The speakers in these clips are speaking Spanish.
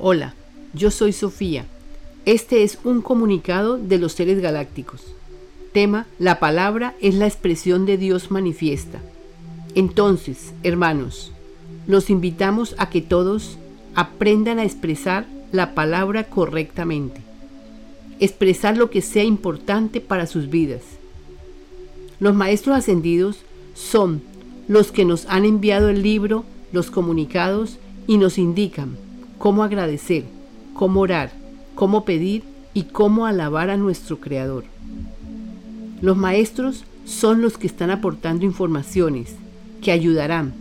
Hola, yo soy Sofía. Este es un comunicado de los seres galácticos. Tema, la palabra es la expresión de Dios manifiesta. Entonces, hermanos, los invitamos a que todos aprendan a expresar la palabra correctamente. Expresar lo que sea importante para sus vidas. Los maestros ascendidos son los que nos han enviado el libro, los comunicados y nos indican cómo agradecer, cómo orar, cómo pedir y cómo alabar a nuestro Creador. Los maestros son los que están aportando informaciones que ayudarán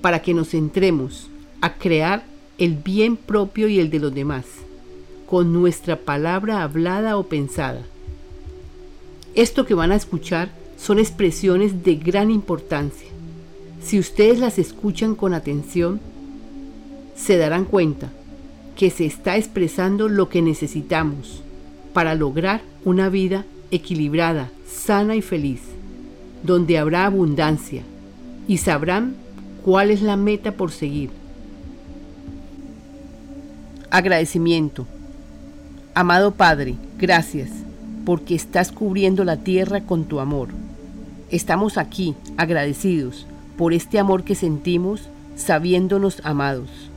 para que nos centremos a crear el bien propio y el de los demás, con nuestra palabra hablada o pensada. Esto que van a escuchar son expresiones de gran importancia. Si ustedes las escuchan con atención, se darán cuenta que se está expresando lo que necesitamos para lograr una vida equilibrada, sana y feliz, donde habrá abundancia y sabrán cuál es la meta por seguir. Agradecimiento. Amado Padre, gracias porque estás cubriendo la tierra con tu amor. Estamos aquí agradecidos por este amor que sentimos sabiéndonos amados.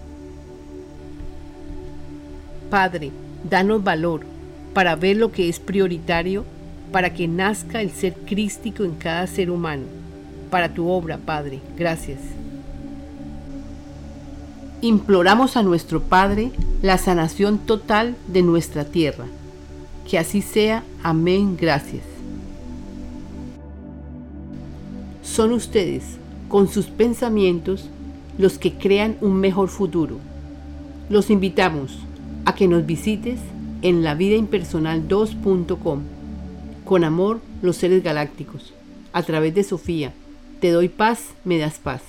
Padre, danos valor para ver lo que es prioritario para que nazca el ser crístico en cada ser humano. Para tu obra, Padre, gracias. Imploramos a nuestro Padre la sanación total de nuestra tierra. Que así sea. Amén. Gracias. Son ustedes, con sus pensamientos, los que crean un mejor futuro. Los invitamos a que nos visites en lavidaimpersonal2.com. Con amor, los seres galácticos. A través de Sofía, te doy paz, me das paz.